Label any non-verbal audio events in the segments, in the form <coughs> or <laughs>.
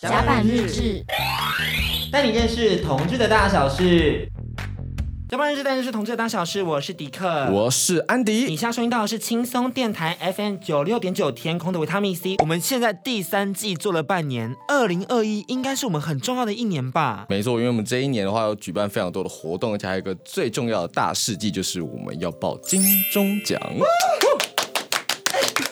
甲板日志，带你认识同志的大小事。甲板日志，带你认识同志的大小事。我是迪克，我是安迪。以下收听到的是轻松电台 FM 九六点九天空的维他命 C。我们现在第三季做了半年，二零二一应该是我们很重要的一年吧？没错，因为我们这一年的话，要举办非常多的活动，而且还有一个最重要的大事迹，就是我们要报金钟奖。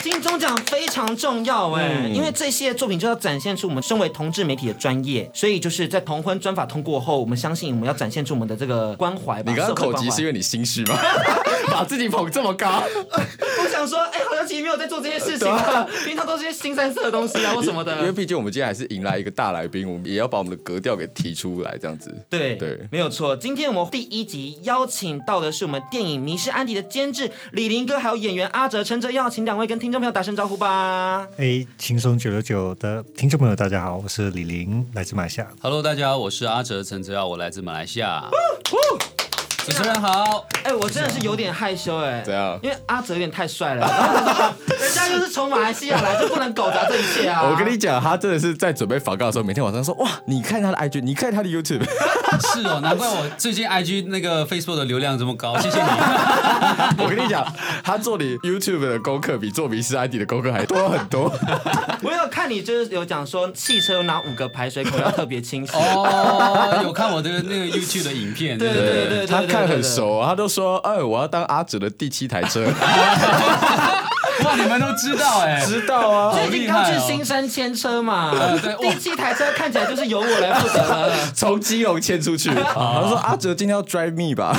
金钟奖非常重要哎，嗯、因为这些作品就要展现出我们身为同志媒体的专业，所以就是在同婚专法通过后，我们相信我们要展现出我们的这个关怀。你刚刚口急是因为你心虚吗？<laughs> 把自己捧这么高？<laughs> 我想说，哎、欸，好像其实没有在做这些事情啊，<laughs> 平常都是些新三色的东西啊，或什么的。因为毕竟我们今天还是迎来一个大来宾，我们也要把我们的格调给提出来，这样子。对对，没有错。今天我们第一集邀请到的是我们电影《迷失安迪》的监制李林哥，还有演员阿哲、陈哲耀，请两位跟听众朋友打声招呼吧。哎，轻松九六九的听众朋友，大家好，我是李林，来自马来西亚。Hello，大家好，我是阿哲陈哲耀，我来自马来西亚。主持人好，哎，我真的是有点害羞哎，怎样？因为阿哲有点太帅了，<laughs> 人家就是从马来西亚来，就不能搞砸这一切啊！我跟你讲，他真的是在准备访告的时候，每天晚上说哇，你看他的 IG，你看他的 YouTube，<laughs> 是哦，难怪我最近 IG 那个 Facebook 的流量这么高，<laughs> 谢谢你。我跟你讲，他做你 YouTube 的功课比做迷失 ID 的功课还多很多。我有看你就是有讲说汽车有哪五个排水口要特别清晰哦，有看我的那个 YouTube 的影片，对对对对对。看很熟，他都说：“哎，我要当阿哲的第七台车。”哇，你们都知道哎，知道啊，最近刚去新山牵车嘛，第七台车看起来就是由我来负责了，<laughs> 从基隆牵出去。他说：“阿哲今天要 drive me 吧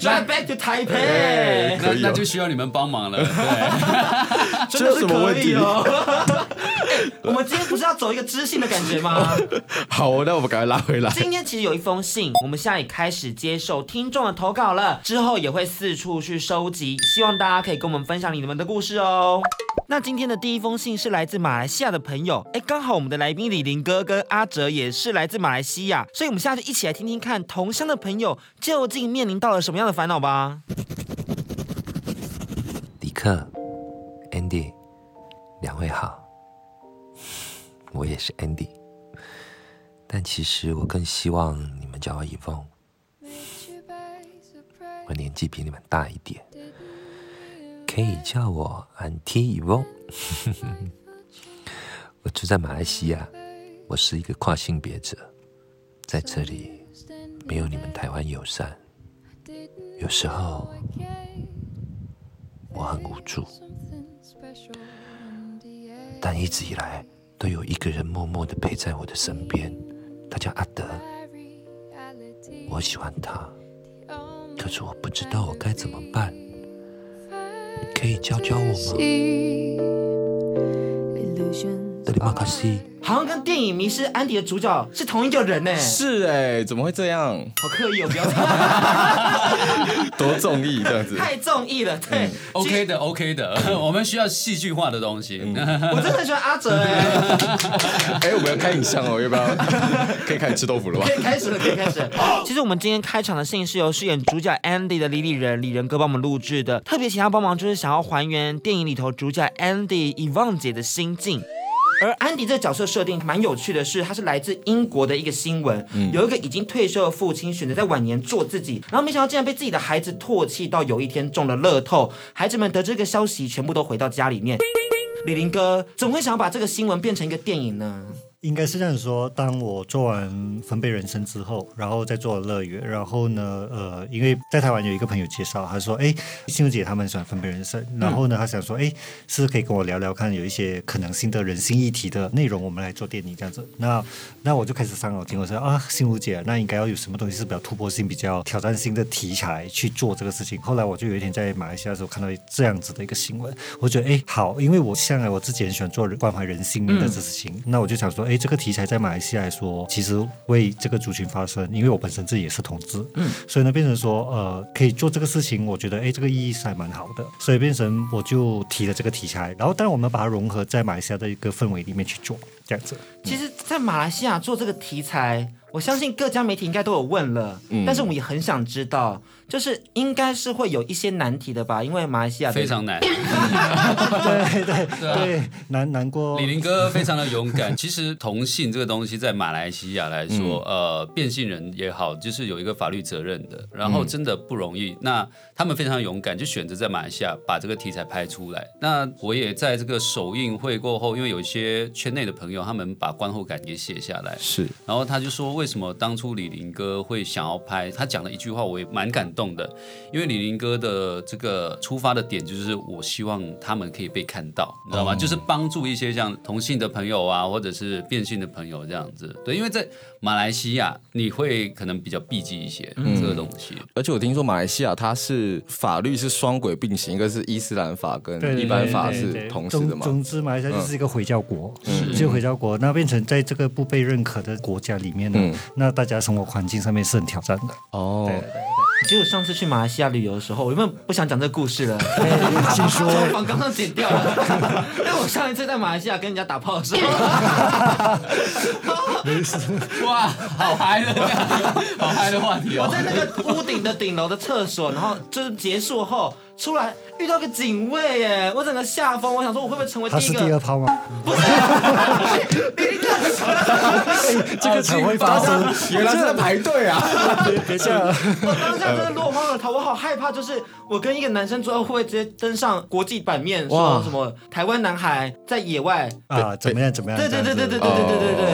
，drive back to Taipei，那那就需要你们帮忙了。”对，这有什么问题哦？<laughs> 我们今天不是要走一个知性的感觉吗？<laughs> 好，那我们赶快拉回来。今天其实有一封信，我们现在也开始接受听众的投稿了，之后也会四处去收集，希望大家可以跟我们分享你们的故事哦。那今天的第一封信是来自马来西亚的朋友，哎，刚好我们的来宾李林哥跟阿哲也是来自马来西亚，所以我们现在就一起来听听看同乡的朋友究竟面临到了什么样的烦恼吧。李克，Andy，两位好。我也是 Andy，但其实我更希望你们叫我 Yvonne。我年纪比你们大一点，可以叫我 Auntie Evon。<laughs> 我住在马来西亚，我是一个跨性别者，在这里没有你们台湾友善，有时候我很无助，但一直以来。都有一个人默默的陪在我的身边，他叫阿德，我喜欢他，可是我不知道我该怎么办，可以教教我吗？德里马卡西。好像跟电影《迷失安迪》的主角是同一个人呢。是哎，怎么会这样？好刻意哦，不要这样。<laughs> 多综艺这样子。太综艺了，对。OK 的，OK 的，<laughs> 我们需要戏剧化的东西。我真的很喜欢阿哲 <laughs> 哎。哎，我们要开影像哦，要不要？可以开始吃豆腐了吧？可以开始了，可以开始。其实我们今天开场的信是由饰演主角 Andy 的李李仁李仁哥帮我们录制的，特别请他帮忙，就是想要还原电影里头主角 Andy Yvonne 姐的心境。而安迪这个角色设定蛮有趣的是，他是来自英国的一个新闻，嗯、有一个已经退休的父亲选择在晚年做自己，然后没想到竟然被自己的孩子唾弃，到有一天中了乐透，孩子们得知这个消息，全部都回到家里面。李林哥怎么会想要把这个新闻变成一个电影呢？应该是这样说：当我做完分贝人生之后，然后再做乐园，然后呢，呃，因为在台湾有一个朋友介绍，他说：“哎，心如姐他们喜欢分贝人生。”然后呢，他想说：“哎，是不是可以跟我聊聊看，有一些可能性的人性议题的内容，我们来做电影这样子。”那那我就开始上脑筋，我说：“啊，心如姐，那应该要有什么东西是比较突破性、比较挑战性的题材去做这个事情。”后来我就有一天在马来西亚的时候看到这样子的一个新闻，我觉得：“哎，好，因为我向来我自己很喜欢做关怀人性的这事情，嗯、那我就想说。”哎，这个题材在马来西亚来说，其实为这个族群发声，因为我本身自己也是同志，嗯，所以呢，变成说，呃，可以做这个事情，我觉得，哎，这个意义是还蛮好的，所以变成我就提了这个题材，然后，当然我们把它融合在马来西亚的一个氛围里面去做。这样子。其实，在马来西亚做这个题材，我相信各家媒体应该都有问了，嗯但是我们也很想知道，就是应该是会有一些难题的吧？因为马来西亚非常难。对对对 <laughs> 难难过。李林哥非常的勇敢。<laughs> 其实同性这个东西在马来西亚来说，嗯呃，变性人也好，就是有一个法律责任的，然后真的不容易。那他们非常勇敢，就选择在马来西亚把这个题材拍出来。那我也在这个首映会过后，因为有一些圈内的朋友，他们把观后感给写下来，是然后他就说，为什么当初李林哥会想要拍？他讲了一句话，我也蛮感动的。因为李林哥的这个出发的点，就是我希望他们可以被看到，你知道吗？就是帮助一些像同性的朋友啊，或者是变性的朋友这样子。对，因为在马来西亚，你会可能比较避忌一些这个东西。而且我听说马来西亚它是法律是双轨并行，一个是伊斯兰法跟一般法是同时的嘛。总总之，马来西亚就是一个回教国，嗯就回教国，那变成在这个不被认可的国家里面呢，嗯那大家生活环境上面是很挑战的。哦对，对对其实我上次去马来西亚旅游的时候，我原本不想讲这个故事了，<laughs> 请说。我刚刚剪掉了。因 <laughs> 为我上一次在马来西亚跟人家打炮的时候，哇，好嗨的，好嗨的话题哦！我在那个屋顶的顶楼的厕所，然后就是结束后出来遇到个警卫耶，我整个吓疯，我想说我会不会成为第一个？第二炮吗？你 <laughs> 这个才会发生。原来是在排队啊！别这样，我当下真的落荒而逃，我好害怕，就是我跟一个男生最后会不会直接登上国际版面，说什么台湾男孩在野外？啊，怎么样？怎么样？对对对对对对对对对对。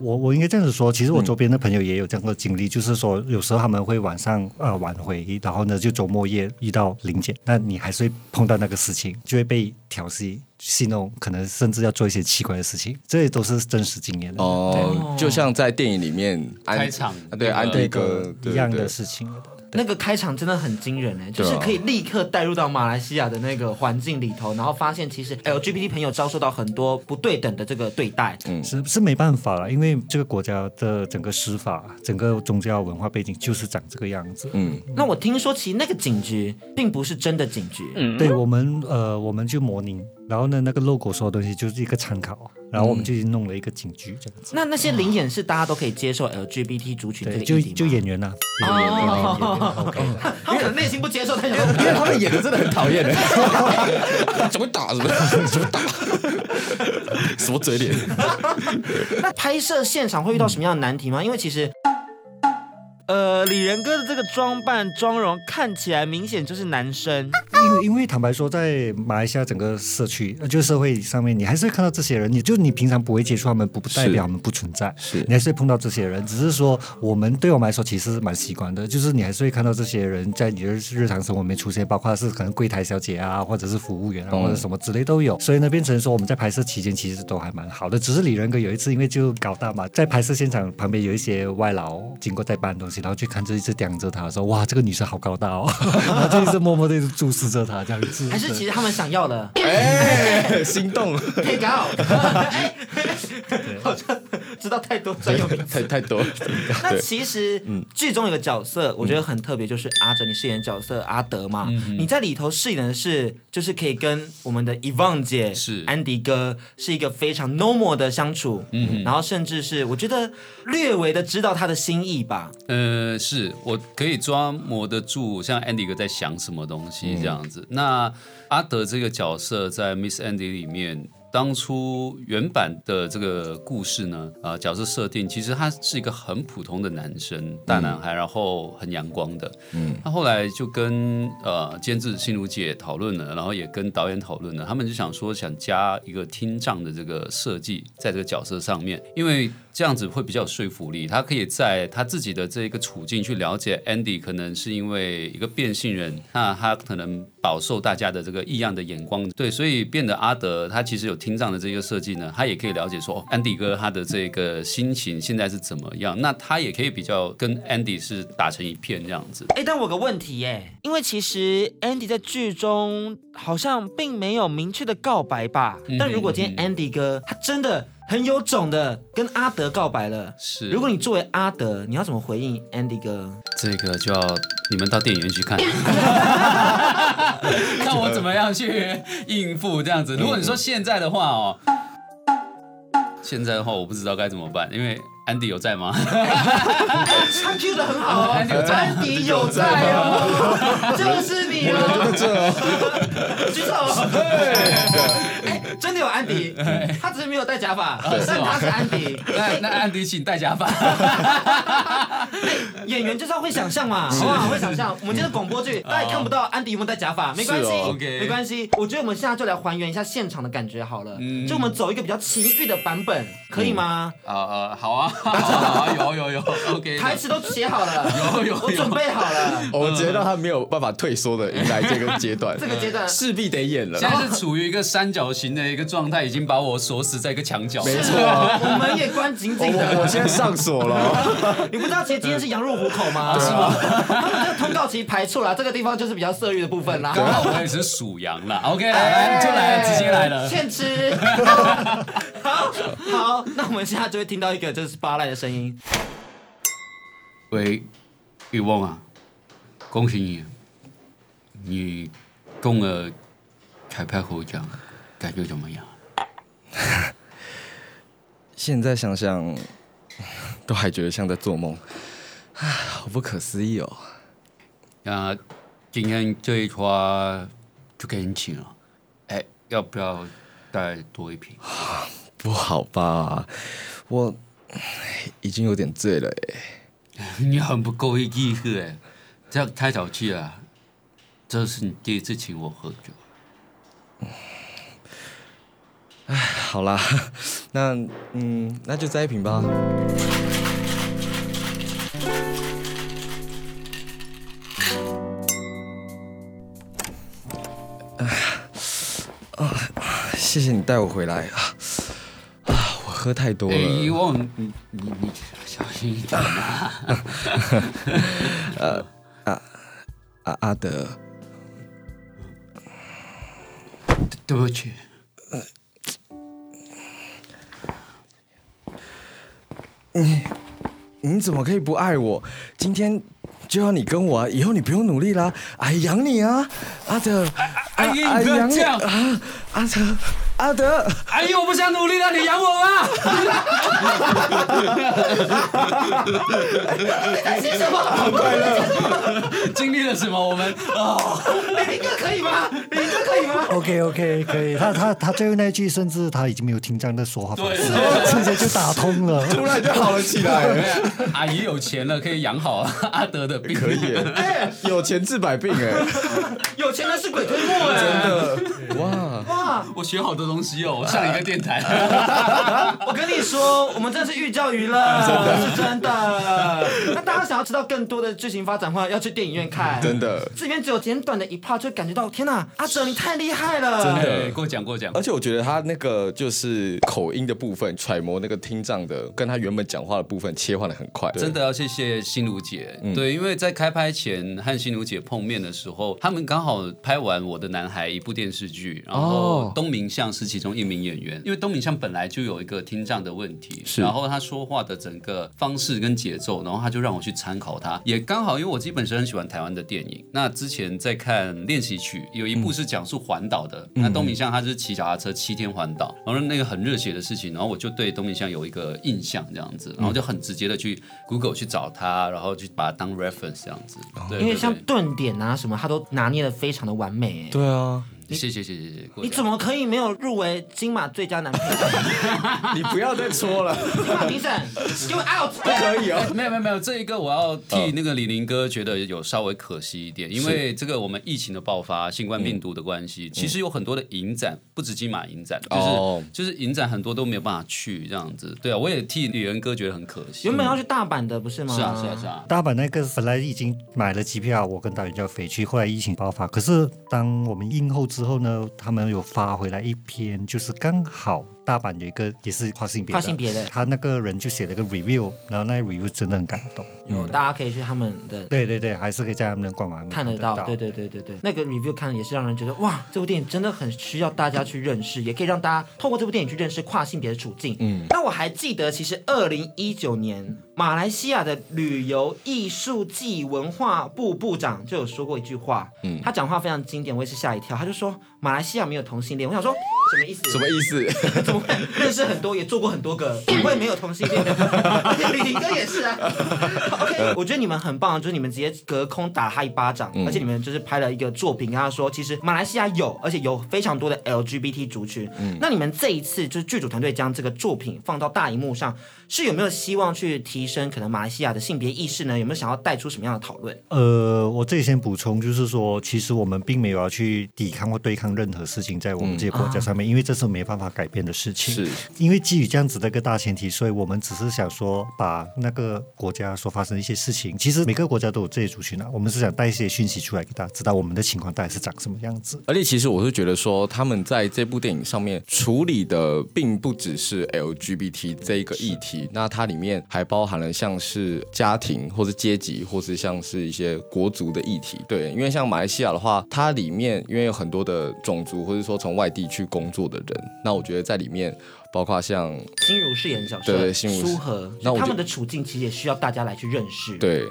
我我应该这样子说，其实我周边的朋友也有这样的经历，就是说有时候他们会晚上呃晚回，然后呢就周末夜遇到林检，那你还是会碰到那个事情，就会被调戏、戏弄，可能甚至要做一些奇怪的事情，这些都是真实经验的。哦，就像在电影里面安开场对安对迪哥一样的事情。那个开场真的很惊人哎，就是可以立刻带入到马来西亚的那个环境里头，然后发现其实 LGBT 朋友遭受到很多不对等的这个对待。嗯。是是没办法了，因为这个国家的整个司法、整个宗教文化背景就是长这个样子。嗯，那我听说其实那个警局并不是真的警局，嗯。对我们呃，我们就模拟，然后呢，那个 logo 所有东西就是一个参考，然后我们就弄了一个警局这样子。那那些零演是大家都可以接受 LGBT 族群这个对，就就演员呐、啊，演员演员 OK。<laughs> 他们可能内心不接受，他想因说为他们演的真的很讨厌的，<laughs> 怎么打怎么怎么打，<laughs> 什么嘴脸？那拍摄现场会遇到什么样的难题吗？因为其实。呃，李仁哥的这个装扮妆容看起来明显就是男生，因为因为坦白说，在马来西亚整个社区，呃就社会上面，你还是会看到这些人。你就你平常不会接触他们，不不代表他们不存在，是你还是会碰到这些人。只是说，我们对我们来说其实是蛮习惯的，就是你还是会看到这些人在你的日常生活里面出现，包括是可能柜台小姐啊，或者是服务员啊，嗯或者什么之类都有。所以呢，变成说我们在拍摄期间其实都还蛮好的。只是李仁哥有一次因为就搞大嘛，在拍摄现场旁边有一些外劳经过在搬东西，然后去看这一次盯着他说：“哇，这个女生好高大哦！” <laughs> 然后就一直默默的注视着他这样子。还是其实他们想要的。哎，心动，take out，哎好像知道太多专有名词。太太多。那其实剧中有个角色，我觉得很特别，就是阿哲，你饰演的角色阿德嘛。你在里头饰演的是，就是可以跟我们的 Yvonne 姐、是。安迪哥是一个非常 normal 的相处，嗯，然后甚至是我觉得略微的知道他的心意吧。呃，是我可以抓摸得住，像 Andy 哥在想什么东西这样子。那阿德这个角色在 Miss Andy 里面。当初原版的这个故事呢，呃，角色设定其实他是一个很普通的男生，大男孩，然后很阳光的。嗯，他后来就跟呃监制心如姐讨论了，然后也跟导演讨论了，他们就想说想加一个听障的这个设计在这个角色上面，因为这样子会比较有说服力，他可以在他自己的这个处境去了解 Andy 可能是因为一个变性人，那他可能饱受大家的这个异样的眼光，对，所以变得阿德他其实有。听障的这个设计呢，他也可以了解说，哦，安迪哥他的这个心情现在是怎么样，那他也可以比较跟 Andy 是打成一片这样子。哎，但我有个问题耶，因为其实 Andy 在剧中好像并没有明确的告白吧？嗯、但如果今天 Andy 哥他真的很有种的跟阿德告白了，是，如果你作为阿德，你要怎么回应 Andy 哥？这个就要你们到电影院去看，<laughs> 看我怎么样去应付这样子。如果你说现在的话哦。现在的话，我不知道该怎么办，因为安迪有在吗？他 Q 的很好哦，安迪有在哦，就 <laughs> 是你哦，<laughs> 举手。对，真的有安迪，他只是没有戴假发，但他是安迪。<laughs> 那那安迪请戴假发。<laughs> 演员就是要会想象嘛，好不好？会想象。我们今天广播剧，大家看不到安迪有没有戴假发，没关系，没关系。我觉得我们现在就来还原一下现场的感觉好了，就我们走一个比较情欲的版本，可以吗？啊啊，好啊。<laughs> 好啊，有有有，OK，台词都写好了，有有，我准备好了。我觉得他没有办法退缩的迎来这个阶段，这个阶段势必得演了。现在是处于一个三角形的一个状态，已经把我锁死在一个墙角。没错，我门也关紧紧的。我现在上锁了。<laughs> 你不知道，其实今天是羊入虎口吗？是吗？他们这个通告其实排出来，这个地方就是比较色欲的部分啦。刚好我也是属羊了。<laughs> OK，来就来，直接来了。现吃。<laughs> 好，好，那我们现在就会听到一个就是巴赖的声音。喂，玉翁啊，恭喜你，你中了彩排获奖，感觉怎么样？<laughs> 现在想想，<laughs> 都还觉得像在做梦，啊，<sighs> 好不可思议哦。那今天这一桌就给你请了，哎，要不要再多一瓶？<sighs> 不好吧，我已经有点醉了哎。<laughs> 你很不够意思哎，这样太小气了。这是你第一次请我喝酒。哎，好啦，<laughs> 那嗯，那就再一瓶吧。啊，谢谢你带我回来啊。啊，我喝太多了。遗忘你你你小心一点啊！<laughs> 呃啊啊阿德，对不起。你你怎么可以不爱我？今天就要你跟我啊！以后你不用努力啦，阿姨养你啊！阿德，阿姨你不要这样啊！阿德。阿德，阿姨，我不想努力了，你养我吧。担心什么？快乐，经历了什么？我们哦，林哥可以吗？林哥可以吗？OK OK 可以。他他他最后那句，甚至他已经没有听这样的说话方式，直接就打通了，突然就好了起来。阿姨有钱了，可以养好阿德的病，可以。哎，有钱治百病哎，有钱的是鬼推磨哎，真的哇哇，我学好多东西哦，上一个电台。<laughs> 我跟你说，我们这是寓教于乐，<laughs> 是真的。那大家想要知道更多的剧情发展的话，要去电影院看。真的，这边只有简短的一 part，就感觉到天哪，阿哲你太厉害了。真的，过奖过奖。而且我觉得他那个就是口音的部分，揣摩那个听障的，跟他原本讲话的部分切换的很快。真的要谢谢心如姐，对，因为在开拍前和心如姐碰面的时候，他们刚好拍完《我的男孩》一部电视剧，然后东明相是其中一名演员，因为东明相本来就有一个听障的问题，是。然后他说话的整个方式跟节奏，然后他就让我去参考他，也刚好因为我基本是很喜欢台湾的电影，那之前在看练习曲，有一部是讲述环岛的，嗯、那东明相他是骑脚踏车七天环岛，然后那个很热血的事情，然后我就对东明相有一个印象这样子，然后就很直接的去 Google 去找他，然后去把他当 reference 这样子，对对对，因为像顿点啊什么，他都拿捏的非常的完美，对啊。谢谢谢谢谢谢！你怎么可以没有入围金马最佳男配角？<laughs> 你不要再说了。<laughs> 金马评审，给我 out！不可以哦。没有没有没有，这一个我要替那个李林哥觉得有稍微可惜一点，因为这个我们疫情的爆发，新冠病毒的关系，其实有很多的影展，不止金马影展，就是就是影展很多都没有办法去这样子。对啊，我也替李仁哥觉得很可惜。原本要去大阪的不是吗？是啊是啊是啊。大阪那个本来已经买了机票，我跟导演就要飞去，后来疫情爆发，可是当我们映后之后呢，他们有发回来一篇，就是刚好。大阪有一个也是跨性别，跨性别的，他那个人就写了个 review，然后那个 review 真的很感动。有，大家可以去他们的，对对对，还是可以在他们的官网看得到。对对对对对，那个 review 看了也是让人觉得哇，这部电影真的很需要大家去认识，也可以让大家透过这部电影去认识跨性别的处境。嗯，那我还记得，其实二零一九年马来西亚的旅游艺术暨文化部部长就有说过一句话，嗯，他讲话非常经典，我也是吓一跳，他就说马来西亚没有同性恋。我想说什么意思？什么意思？怎么会认识很多，也做过很多个，我也没有同性恋的。<laughs> 李林哥也是啊。OK，我觉得你们很棒，就是你们直接隔空打他一巴掌，而且你们就是拍了一个作品，跟他说，其实马来西亚有，而且有非常多的 LGBT 族群。那你们这一次就是剧组团队将这个作品放到大荧幕上，是有没有希望去提升可能马来西亚的性别意识呢？有没有想要带出什么样的讨论？呃，我这里先补充，就是说，其实我们并没有要去抵抗或对抗任何事情，在我们这些国家上面，嗯啊、因为这是没办法改变的事情。是，因为基于这样子的一个大前提，所以我们只是想说，把那个国家所发生的一些事情，其实每个国家都有这些族群啊，我们是想带一些讯息出来给大家知道，我们的情况大概是长什么样子。而且，其实我是觉得说，他们在这部电影上面处理的，并不只是 LGBT 这一个议题，那它里面还包含了像是家庭，或是阶级，或是像是一些国族的议题。对，因为像马来西亚的话，它里面因为有很多的种族，或者说从外地去工作的人，那我觉得在里面，包括像心如饰演的角色，对，书和，那他们的处境其实也需要大家来去认识。对，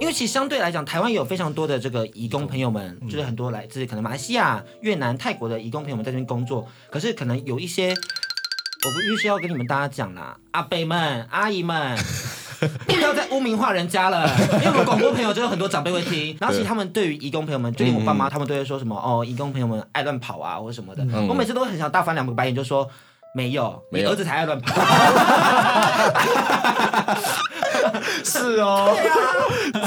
因为其实相对来讲，台湾有非常多的这个移工朋友们，就是很多来自可能马来西亚、越南、泰国的移工朋友们在这边工作，可是可能有一些。我不必须要跟你们大家讲啦，阿伯们、阿姨们，<laughs> 不要再污名化人家了。<laughs> 因为我们广播朋友就有很多长辈会听，然后其实他们对于义工朋友们，对于我爸妈，他们都会说什么哦，义工朋友们爱乱跑啊，或者什么的。嗯、我每次都会很想大翻两个白眼，就说没有，没有你儿子才爱乱跑。<laughs> 是哦，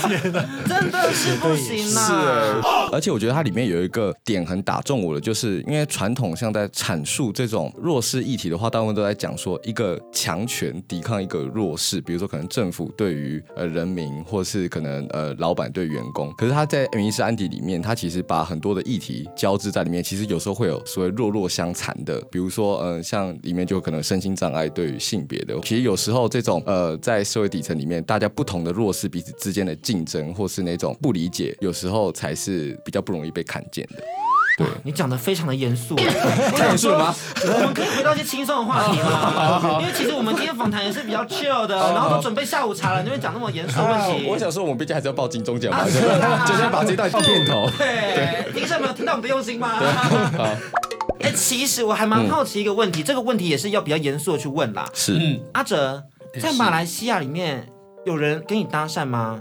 天哪，真的是不行呐！而且我觉得它里面有一个点很打中我的，就是因为传统像在阐述这种弱势议题的话，大部分都在讲说一个强权抵抗一个弱势，比如说可能政府对于呃人民，或是可能呃老板对员工。可是他在《迷失安迪》里面，他其实把很多的议题交织在里面，其实有时候会有所谓弱弱相残的，比如说呃像里面就可能身心障碍对于性别的，其实有时候这种呃在社会底层里面大家不同的弱势彼此之间的竞争，或是那种不理解，有时候才是比较不容易被看见的。对，你讲的非常的严肃，<laughs> 太严肃了吗？我们可以回到一些轻松的话题吗？<laughs> 因为其实我们今天访谈也是比较 chill 的，然后都准备下午茶了，你会讲那么严肃的问题？我想说，我们毕竟还是要报金钟奖嘛，就是把这段片头。对，听众没有听到我们的用心吗？<laughs> 哎，其实我还蛮好奇一个问题，这个问题也是要比较严肃的去问啦。是，阿哲。在马来西亚里面，有人跟你搭讪吗？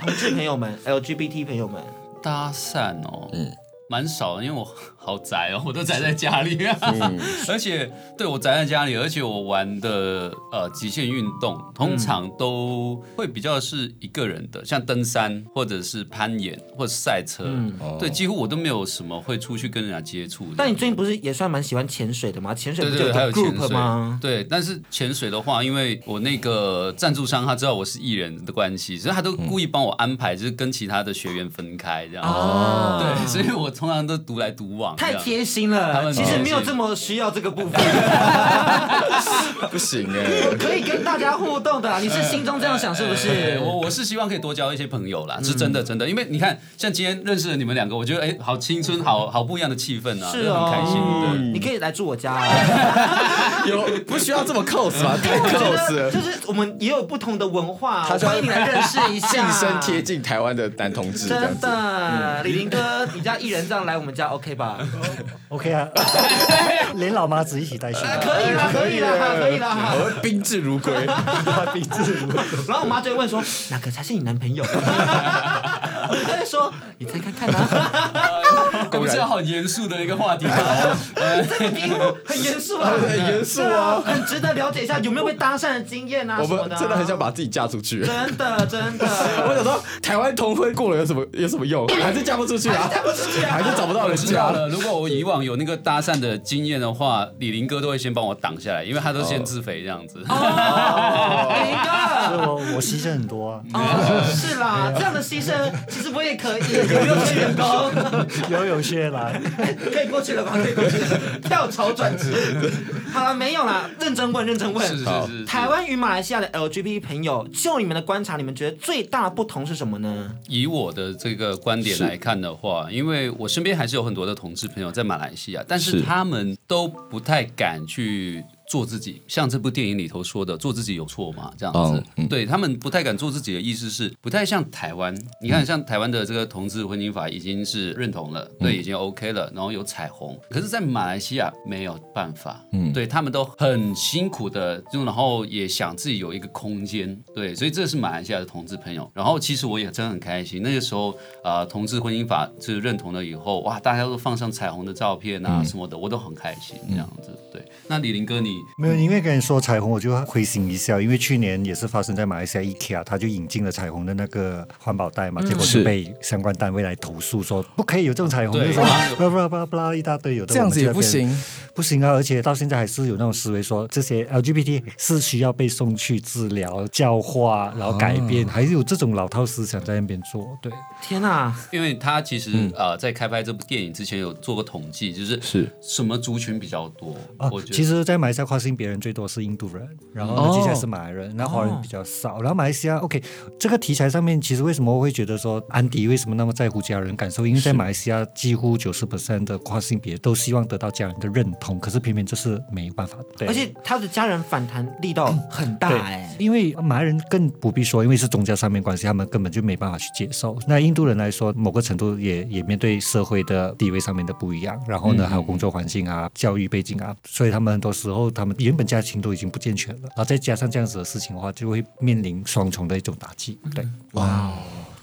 同志朋友们，LGBT 朋友们，搭讪哦，嗯，蛮少的，因为我。<laughs> 好宅哦，我都宅在家里，嗯、<laughs> 而且对我宅在家里，而且我玩的呃极限运动通常都会比较是一个人的，像登山或者是攀岩或者赛车，嗯、对，几乎我都没有什么会出去跟人家接触。但你最近不是也算蛮喜欢潜水的吗？潜水不就有 group 吗？对，但是潜水的话，因为我那个赞助商他知道我是艺人的关系，所以他都故意帮我安排，就是跟其他的学员分开这样子。哦，对，所以我通常都独来独往。太贴心了，他们其实没有这么需要这个部分。<laughs> 不行哎，可以跟大家互动的，你是心中这样想是不是？我我是希望可以多交一些朋友啦，是真的真的，因为你看，像今天认识了你们两个，我觉得哎，好青春，好好不一样的气氛啊，是很开心对。你可以来住我家啊，<laughs> 有不需要这么 close 吗？<laughs> 太 close 了，就是我们也有不同的文化，欢迎你来认识一下，近身贴近台湾的男同志。真的，李林哥，你家艺人这样来我们家 OK 吧？OK 啊，<laughs> 连老妈子一起带去，可以啦，可以啦，可以啦，我会宾至如归，<laughs> 宾至如归。<laughs> 然后我妈就会问说，哪个才是你男朋友？他就说，你再看看啊。<laughs> 我们是好严肃的一个话题，这个题目很严肃啊，<laughs> 很严肃啊，很值得了解一下，有没有被搭讪的经验啊？我们真的很想把自己嫁出去，真的真的。<laughs> 我想说，台湾同婚过了有什么有什么用？<coughs> 还是嫁不出去啊？嫁不出去啊，还是找不到人嫁了。如果我以往有那个搭讪的经验的话，李林哥都会先帮我挡下来，因为他都先自肥这样子。李林哥，我我牺牲很多啊。是啦，这样的牺牲其实我也可以，有没有缺员工，有有些来，可以过去了吧？可以过去了，跳槽转职。<laughs> 好了，没有啦，认真问，认真问。是是是。台湾与马来西亚的 LGBT 朋友，就你们的观察，你们觉得最大的不同是什么呢？以我的这个观点来看的话，因为我身边还是有很多的同志朋友在马来西亚，但是他们都不太敢去做自己，像这部电影里头说的，做自己有错吗？这样子，嗯、对他们不太敢做自己的意思是不太像台湾。你看，像台湾的这个同志婚姻法已经是认同了，嗯、对，已经 OK 了，然后有彩虹。可是，在马来西亚没有办法，嗯，对他们都很辛苦的，就然后也想自己有一个空间，对，所以这是马来西亚的同志朋友。然后，其实我也真的很开心，那个时候啊、呃，同志婚姻法是认同了以后，哇，大家都放上彩虹的照片啊什么的，嗯、我都很开心，这样子，对。那李林哥你，你没有？因为跟你说彩虹，我就会心一笑，因为去年也是发生在马来西亚，IKEA 他就引进了彩虹的那个环保袋嘛，嗯、结果是被相关单位来投诉，说不可以有这种彩虹，对，巴拉巴拉巴拉一大堆，有的这样子也不行，不行啊！而且到现在还是有那种思维说，这些 LGBT 是需要被送去治疗、教化，然后改变，啊、还是有这种老套思想在那边做。对，天哪！因为他其实、嗯、呃，在开拍这部电影之前有做过统计，就是是什么族群比较多？啊、我觉得其实，在马来西亚跨性别人最多是印度人，然后接下来是马来人，那华人比较少。然后马来西亚，OK，这个题材上面，其实为什么我会觉得说安迪为什么那么在乎家人感受？因为在马来西亚，几乎九十 percent 的跨性别都希望得到家人的认同，可是偏偏这是没办法的。对，而且他的家人反弹力道很大哎、欸，因为马来人更不必说，因为是宗教上面关系，他们根本就没办法去接受。那印度人来说，某个程度也也面对社会的地位上面的不一样，然后呢，还有工作环境啊、教育背景啊，所以他们很多时候他们原本家庭都已经不健全了，然后再加上这样子的事情的话，就会面临双重的一种打击。对，哇。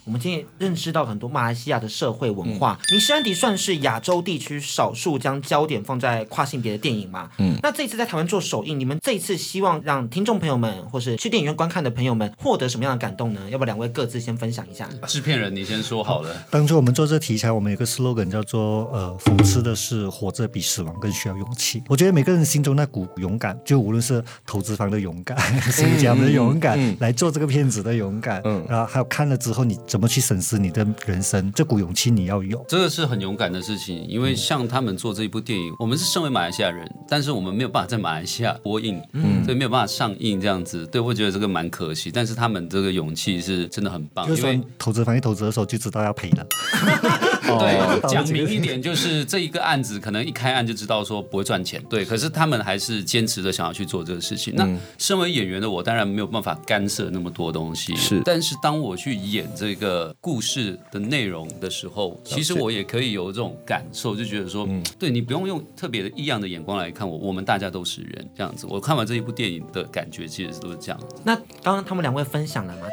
我们今天认识到很多马来西亚的社会文化，嗯《迷失安迪》算是亚洲地区少数将焦点放在跨性别的电影嘛？嗯，那这一次在台湾做首映，你们这一次希望让听众朋友们，或是去电影院观看的朋友们，获得什么样的感动呢？要不两位各自先分享一下？制片人，你先说好了。当初我们做这题材，我们有个 slogan 叫做“呃，讽刺的是活着比死亡更需要勇气”。我觉得每个人心中那股勇敢，就无论是投资方的勇敢，<laughs> 新疆的勇敢，嗯嗯、来做这个片子的勇敢，嗯，然后还有看了之后你。怎么去审视你的人生？这股勇气你要有，这个是很勇敢的事情。因为像他们做这一部电影，我们是身为马来西亚人，但是我们没有办法在马来西亚播映，嗯，所以没有办法上映这样子。对，我觉得这个蛮可惜。但是他们这个勇气是真的很棒，因为投资反正投资的时候就知道要赔了。<laughs> <laughs> <laughs> 对，讲明一点就是这一个案子可能一开案就知道说不会赚钱，对。可是他们还是坚持着想要去做这个事情。那身为演员的我，当然没有办法干涉那么多东西，是。但是当我去演这个。故事的内容的时候，其实我也可以有这种感受，就觉得说，嗯、对你不用用特别的异样的眼光来看我，我们大家都是人，这样子。我看完这一部电影的感觉，其实都是这样。那刚刚他们两位分享了嘛？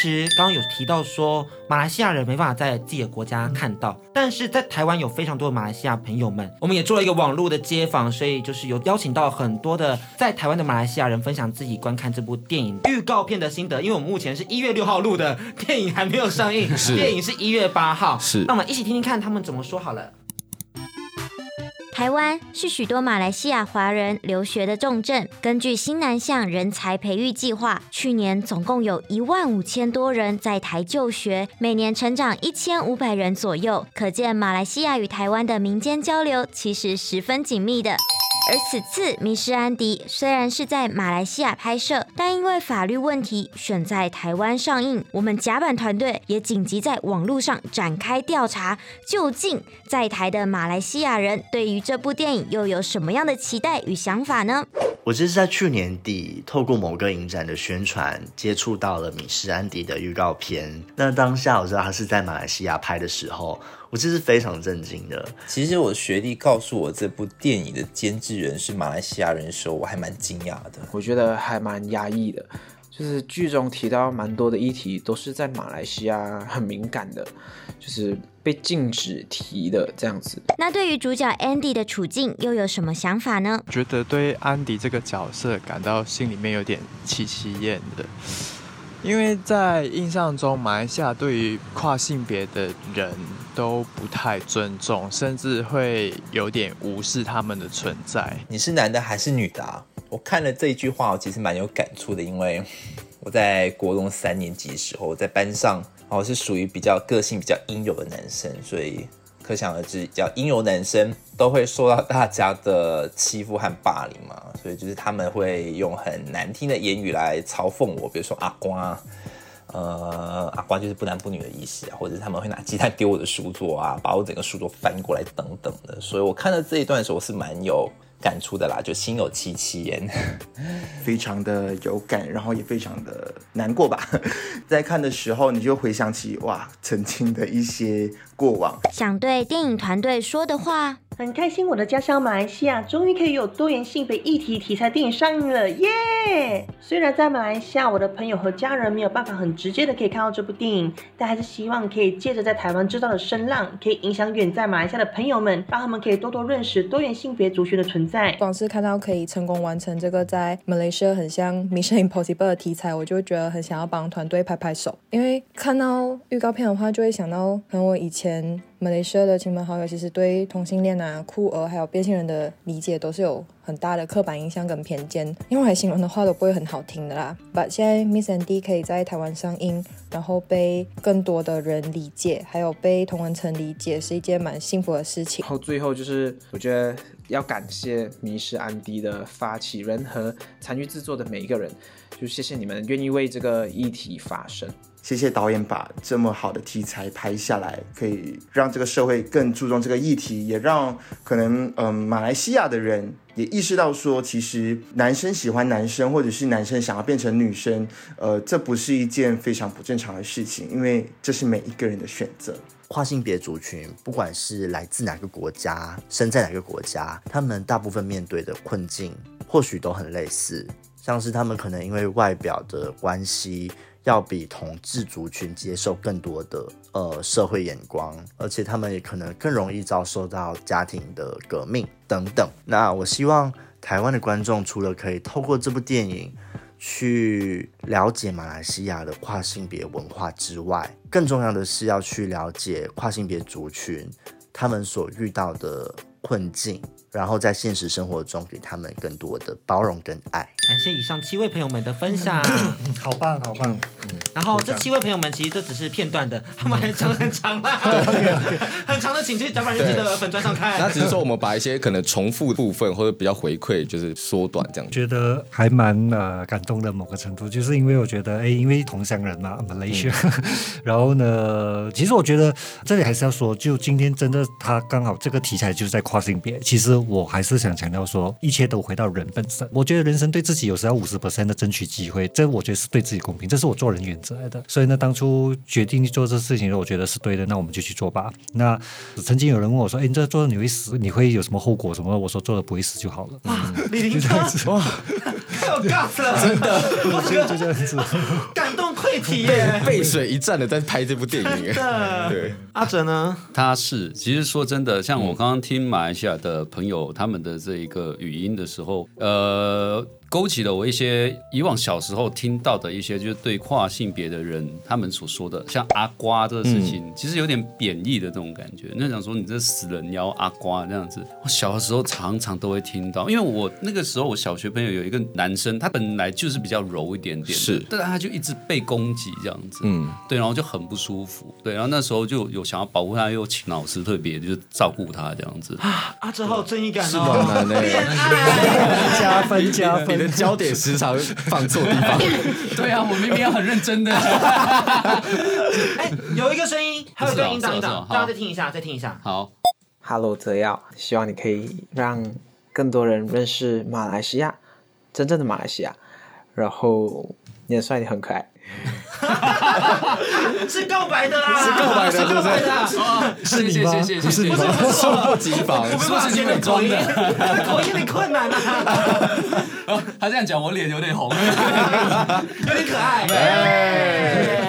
其实刚刚有提到说，马来西亚人没办法在自己的国家看到，但是在台湾有非常多的马来西亚朋友们，我们也做了一个网络的街访，所以就是有邀请到很多的在台湾的马来西亚人分享自己观看这部电影预告片的心得。因为我们目前是一月六号录的，电影还没有上映。电影是一月八号，是。那我们一起听听看他们怎么说好了。台湾是许多马来西亚华人留学的重镇。根据新南向人才培育计划，去年总共有一万五千多人在台就学，每年成长一千五百人左右。可见马来西亚与台湾的民间交流其实十分紧密的。而此次《迷失安迪》虽然是在马来西亚拍摄，但因为法律问题选在台湾上映。我们甲板团队也紧急在网络上展开调查，究竟在台的马来西亚人对于这部电影又有什么样的期待与想法呢？我就是在去年底透过某个影展的宣传，接触到了《米斯安迪》的预告片。那当下我知道他是在马来西亚拍的时候。我这是非常震惊的。其实我学弟告诉我这部电影的监制人是马来西亚人的时候，我还蛮惊讶的。我觉得还蛮压抑的，就是剧中提到蛮多的议题都是在马来西亚很敏感的，就是被禁止提的这样子。那对于主角 Andy 的处境又有什么想法呢？觉得对安迪这个角色感到心里面有点戚戚焉的。因为在印象中，马来西亚对于跨性别的人都不太尊重，甚至会有点无视他们的存在。你是男的还是女的啊？我看了这一句话，我其实蛮有感触的，因为我在国中三年级的时候，在班上，我是属于比较个性比较阴柔的男生，所以。可想而知，叫阴柔男生都会受到大家的欺负和霸凌嘛，所以就是他们会用很难听的言语来嘲讽我，比如说阿瓜，呃，阿瓜就是不男不女的意思啊，或者他们会拿鸡蛋丢我的书桌啊，把我整个书桌翻过来等等的。所以我看到这一段的时候，我是蛮有感触的啦，就心有戚戚焉，<laughs> 非常的有感，然后也非常的难过吧。<laughs> 在看的时候，你就回想起哇，曾经的一些过往，想对电影团队说的话。很开心，我的家乡马来西亚终于可以有多元性别议题题材电影上映了，耶、虽然在马来西亚，我的朋友和家人没有办法很直接的可以看到这部电影，但还是希望可以借着在台湾制造的声浪，可以影响远在马来西亚的朋友们，让他们可以多多认识多元性别族群的存在。光是看到可以成功完成这个在马来西亚很像 Mission Impossible 的题材，我就觉得很想要帮团队拍拍手，因为看到预告片的话，就会想到可能我以前。马来西亚的亲朋好友其实对同性恋啊、酷儿还有变性人的理解都是有很大的刻板印象跟偏见，因为形容的话都不会很好听的啦。But 现在 Miss Andy 可以在台湾上映，然后被更多的人理解，还有被同文层理解，是一件蛮幸福的事情。然后最后就是我觉得要感谢迷失安迪的发起人和参与制作的每一个人，就谢谢你们愿意为这个议题发声。谢谢导演把这么好的题材拍下来，可以让这个社会更注重这个议题，也让可能嗯马来西亚的人也意识到说，其实男生喜欢男生，或者是男生想要变成女生，呃，这不是一件非常不正常的事情，因为这是每一个人的选择。跨性别族群，不管是来自哪个国家，生在哪个国家，他们大部分面对的困境或许都很类似，像是他们可能因为外表的关系。要比同志族群接受更多的呃社会眼光，而且他们也可能更容易遭受到家庭的革命等等。那我希望台湾的观众除了可以透过这部电影去了解马来西亚的跨性别文化之外，更重要的是要去了解跨性别族群他们所遇到的困境。然后在现实生活中给他们更多的包容跟爱。感谢以上七位朋友们的分享，好 <coughs> 棒好棒。然后这七位朋友们其实这只是片段的，他们还讲很长啦，<laughs> 很长的，请去甲板日记的粉专上看。那只是说我们把一些可能重复部分或者比较回馈，就是缩短这样。觉得还蛮呃感动的，某个程度，就是因为我觉得哎，因为同乡人嘛，Malaysia，<laughs> 然后呢，其实我觉得这里还是要说，就今天真的他刚好这个题材就是在跨性别，其实。我还是想强调说，一切都回到人本身。我觉得人生对自己有时候要五十 percent 的争取机会，这我觉得是对自己公平，这是我做人原则来的。所以呢，当初决定去做这事情，我觉得是对的，那我们就去做吧。那曾经有人问我说：“哎，你这做的你会死？你会有什么后果？什么？”我说：“做的不会死就好了。哇”李林哥，哇，太有 gas 了，真的，我觉得就这样子，感动溃体耶，背水一战的在拍这部电影。对，阿哲呢？他是其实说真的，像我刚刚听马来西亚的朋友。他们的这一个语音的时候，呃。勾起了我一些以往小时候听到的一些，就是对跨性别的人他们所说的，像阿瓜这个事情，其实有点贬义的这种感觉。那想说你这死人，妖阿瓜这样子。我小的时候常常都会听到，因为我那个时候我小学朋友有一个男生，他本来就是比较柔一点点，是，但他就一直被攻击这样子，嗯，对，然后就很不舒服，对，然后那时候就有想要保护他，又请老师特别就是照顾他这样子。啊，阿哲好有正义感哦，加分 <laughs> <laughs> 加分。你的焦点时常放错地方。<laughs> 对啊，我明明要很认真的。<laughs> 哎，有一个声音，还有一个音档，大家再听一下，再听一下。好，Hello，泽耀，希望你可以让更多人认识马来西亚，真正的马来西亚。然后你很帅，你很可爱。<laughs> 是告白的啦，是告白的，是告白的，是你吗？谢谢谢谢，不是你吗？猝不及防，我没办法前面口音，<laughs> 口音有点困难啊。<laughs> 他这样讲，我脸有点红，有点可爱。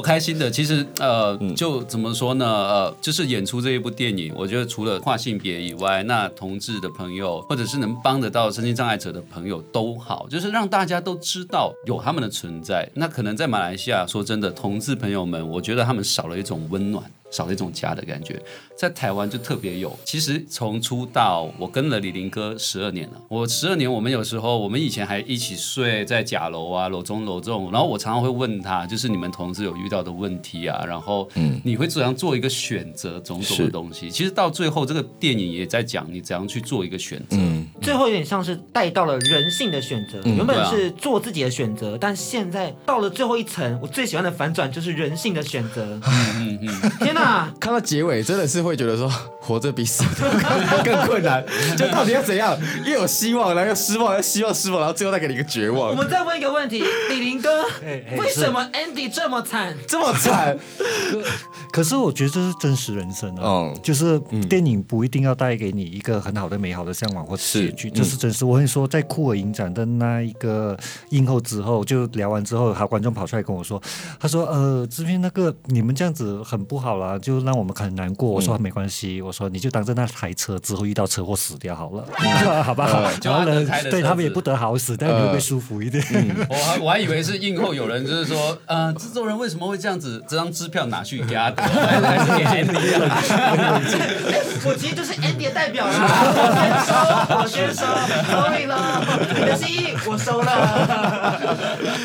开心的。其实呃，就怎么说呢？呃，就是演出这一部电影，我觉得除了跨性别以外，那同志的朋友，或者是能帮得到身心障碍者的朋友都好，就是让大家都知道有他们的存在。那可能在马来西亚，说真的，同志朋友们，我觉得他们少了一种温暖。少了一种家的感觉，在台湾就特别有。其实从出道，我跟了李林哥十二年了。我十二年，我们有时候，我们以前还一起睡在甲楼啊，楼中楼中。然后我常常会问他，就是你们同志有遇到的问题啊，然后你会怎样做一个选择，种种的东西。其实到最后，这个电影也在讲你怎样去做一个选择。嗯，最后有点像是带到了人性的选择，原本是做自己的选择，但现在到了最后一层，我最喜欢的反转就是人性的选择。嗯嗯嗯，天哪！哪！<laughs> 看到结尾真的是会觉得说，<laughs> 活着比死更 <laughs> 更困难，<laughs> 就到底要怎样？又有希望，然后又失望，又希望失望，然后最后再给你一个绝望。我们再问一个问题，李林哥，哎哎为什么 Andy 这么惨？这么惨？可是我觉得这是真实人生啊，嗯就是电影不一定要带给你一个很好的、美好的向往或结局，是这是真实。我跟你说，在酷儿影展的那一个映后之后，就聊完之后，还有观众跑出来跟我说，他说：“呃，这边那个你们这样子很不好啦，就让我们很难过。”我说：“没关系，我说你就当着那台车之后遇到车祸死掉好了，<laughs> 好吧？好。然后呢，对他们也不得好死，但你会不会舒服一点？<laughs> 我还我还以为是映后有人就是说，<laughs> 呃，制作人为什么会这样子？这张支票拿去给他，还是给 Andy 我其实就是 Andy 的代表啦，我先收，我先收，sorry 了，你的心我收了。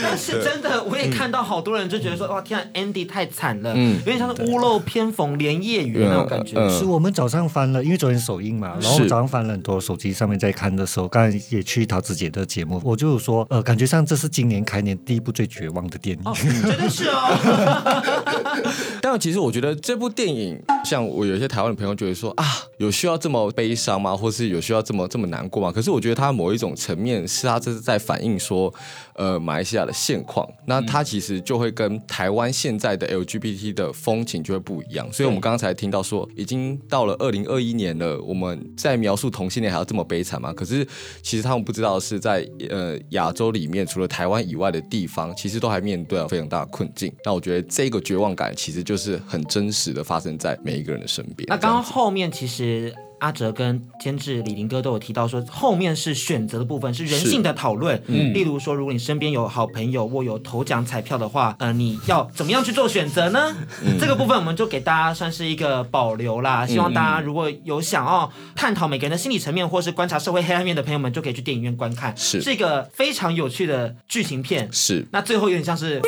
但是真的，我也看到好多人就觉得说，哇，天啊，Andy 太惨了，嗯有点像是屋漏偏逢连夜雨那种感觉。是我们早上翻了，因为昨天首映嘛，然后我们早上翻了很多手机上面在看的时候，刚才也去桃子姐的节目，我就有说，呃，感觉上这是今年开年第一部最绝望的电影，<laughs> 真的是哦。<laughs> 但其实我觉得这部电影，像我有一些台湾的朋友觉得说啊，有需要这么悲伤吗？或是有需要这么这么难过吗？可是我觉得它某一种层面是它这是在反映说，呃，马来西亚的现况。那它其实就会跟台湾现在的 LGBT 的风情就会不一样。所以我们刚刚才听到说，已经到了二零二一年了，我们在描述同性恋还要这么悲惨吗？可是其实他们不知道是在呃亚洲里面，除了台湾以外的地方，其实都还面对了非常大的困境。那我觉得这个绝望感其实就是很真实的发生在每一个人的身边。那刚刚后面其实阿哲跟监制李林哥都有提到说，后面是选择的部分，是人性的讨论。嗯，例如说，如果你身边有好朋友握有头奖彩票的话，呃，你要怎么样去做选择呢？嗯、这个部分我们就给大家算是一个保留啦。希望大家如果有想要探讨每个人的心理层面，或是观察社会黑暗面的朋友们，就可以去电影院观看。是，是一个非常有趣的剧情片。是，那最后有点像是。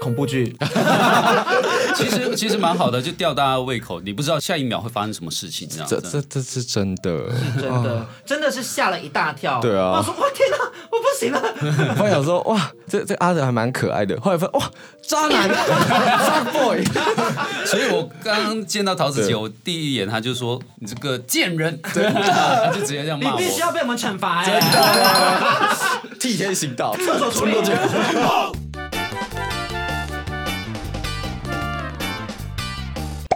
恐怖剧，<laughs> 其实其实蛮好的，就吊大家胃口。你不知道下一秒会发生什么事情，这样。这这这是真的，是真的，啊、真的是吓了一大跳。对啊，我说我天哪，我不行了。后来想说哇，这这阿德还蛮可爱的。后来发现哇，渣男，<laughs> 渣 boy。所以我刚刚见到陶子姐，我第一眼他就说你这个贱人，真的，就直接这样骂我。你必须要被我们惩罚哎、欸，替天行道，厕所处理。<laughs>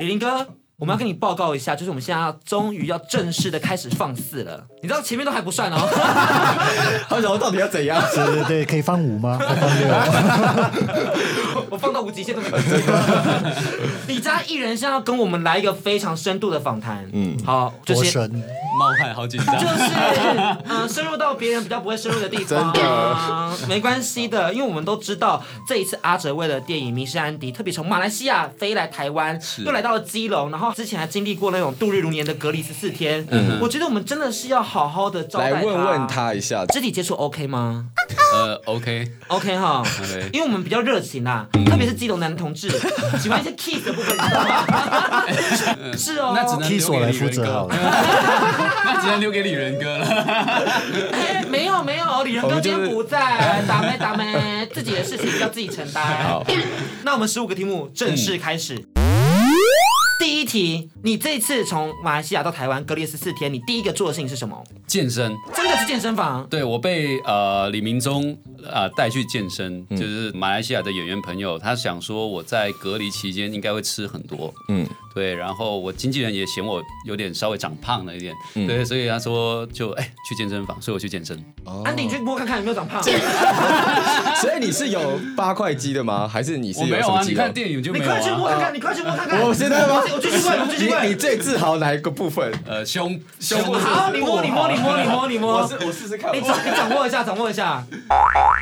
李林哥，我们要跟你报告一下，就是我们现在要终于要正式的开始放肆了。你知道前面都还不算哦，<laughs> 他想说到底要怎样？对对对，可以放五吗？放六？我放到无极限都没问题。<laughs> 李佳艺人现在要跟我们来一个非常深度的访谈。嗯，好，就是冒汗好紧张，<laughs> 就是嗯、呃，深入到别人比较不会深入的地方。<laughs> 真的、呃，没关系的，因为我们都知道这一次阿哲为了电影《迷失安迪》，特别从马来西亚飞来台湾，又来到了基隆，然后之前还经历过那种度日如年的隔离十四天。嗯，我觉得我们真的是要好好的招待他，来问问他一下，肢体接触 OK 吗？呃，OK，OK 哈，因为我们比较热情啦，特别是基隆男同志 <laughs> 喜欢一些 kiss 的部分，知道吗？是哦，那只能 kiss 我来负责好了。<laughs> 那只能留给李仁哥了。<laughs> 哎，没有没有，李仁哥今天不在，打没打没，自己的事情要自己承担。好，那我们十五个题目正式开始。第一题，你这次从马来西亚到台湾隔离十四天，你第一个做的事情是什么？健身，真的是健身房？对，我被呃李明忠呃带去健身，嗯、就是马来西亚的演员朋友，他想说我在隔离期间应该会吃很多，嗯，对，然后我经纪人也嫌我有点稍微长胖了一点，嗯、对，所以他说就哎去健身房，所以我去健身。安迪，你去摸看看有没有长胖。<laughs> 所以你是有八块肌的吗？还是你是有？我没有啊，你看电影就没有、啊。你快去摸看看，你快去摸看看。我现在吗？我继续问，我继续问。你最自豪哪一个部分？呃，胸胸。好，你摸，你摸，你摸，你摸，你摸。我试，我试试看。你掌，你掌握一下，掌握一下。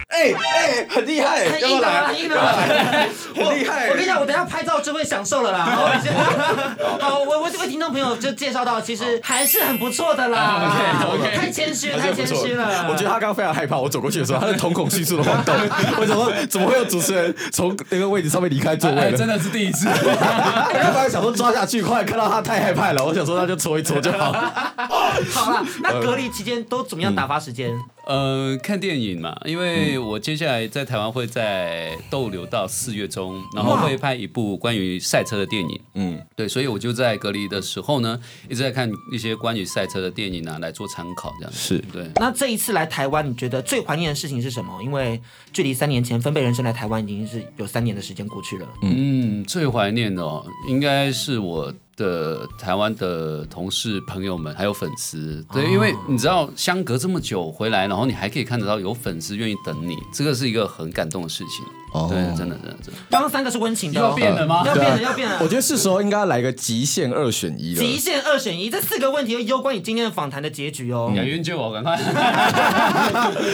哎哎，很厉害，很硬的，很硬的，<laughs> 很厉害。我跟你讲，我等下拍照就会享受了啦。<laughs> 好，我我这位听众朋友就介绍到，其实还是很不错的啦。<laughs> OK OK。太谦虚了，太谦虚了。我觉得他刚刚非常害怕，我走过去的时候，他的瞳孔迅速的晃动。为什么？怎么会有主持人从那个位置上面离开座位？真的是第一次。我本来想说抓下去，后来看到他太害怕了，我想说那就搓一搓就好。<laughs> 好了，那隔离期间都怎么样打发时间？呃，看电影嘛，因为我接下来在台湾会在逗留到四月中，然后会拍一部关于赛车的电影。嗯，对，所以我就在隔离的时候呢，一直在看一些关于赛车的电影啊，来做参考，这样子。是对。那这一次来台湾，你觉得最怀念的事情是什么？因为距离三年前分贝人生来台湾已经是有三年的时间过去了。嗯，最怀念的哦，应该是我。的台湾的同事朋友们还有粉丝，对，因为你知道相隔这么久回来，然后你还可以看得到有粉丝愿意等你，这个是一个很感动的事情。哦，对，真的，真的，真的。刚刚三个是温情的，要变了吗？要变了，要变了。我觉得是时候应该来个极限二选一了。极限二选一，这四个问题攸关你今天的访谈的结局哦。要援救我，赶快。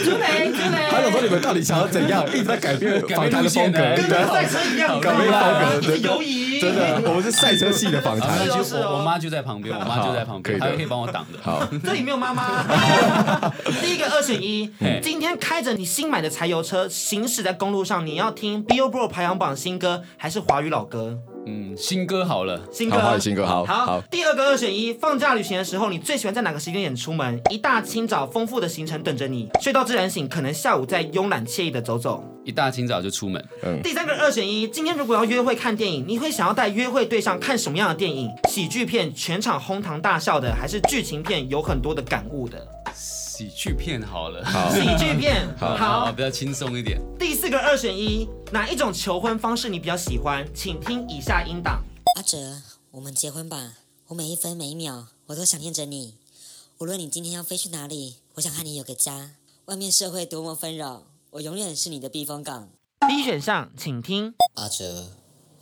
朱雷，朱雷。还有说你们到底想要怎样？一直在改变访谈的风格，跟赛车一样，改变风格，游移。真的，我们是赛车系的访谈。就我我妈就在旁边，我妈就在旁边，她可以帮我挡的。好，<laughs> 这里没有妈妈。<laughs> 第一个二选一，今天开着你新买的柴油车行驶在公路上，你要听 Billboard 排行榜新歌还是华语老歌？嗯，新歌好了，新歌，好，新歌，好，好。第二个二选一，放假旅行的时候，你最喜欢在哪个时间点出门？一大清早，丰富的行程等着你，睡到自然醒，可能下午再慵懒惬意的走走。一大清早就出门。嗯。第三个二选一，今天如果要约会看电影，你会想要带约会对象看什么样的电影？喜剧片，全场哄堂大笑的，还是剧情片，有很多的感悟的？喜剧片好了，好，喜剧片好，好，比较轻松一点。第四个二选一，哪一种求婚方式你比较喜欢？请听以下音档。阿哲，我们结婚吧！我每一分每一秒，我都想念着你。无论你今天要飞去哪里，我想和你有个家。外面社会多么纷扰，我永远是你的避风港。第一选项，请听。阿哲，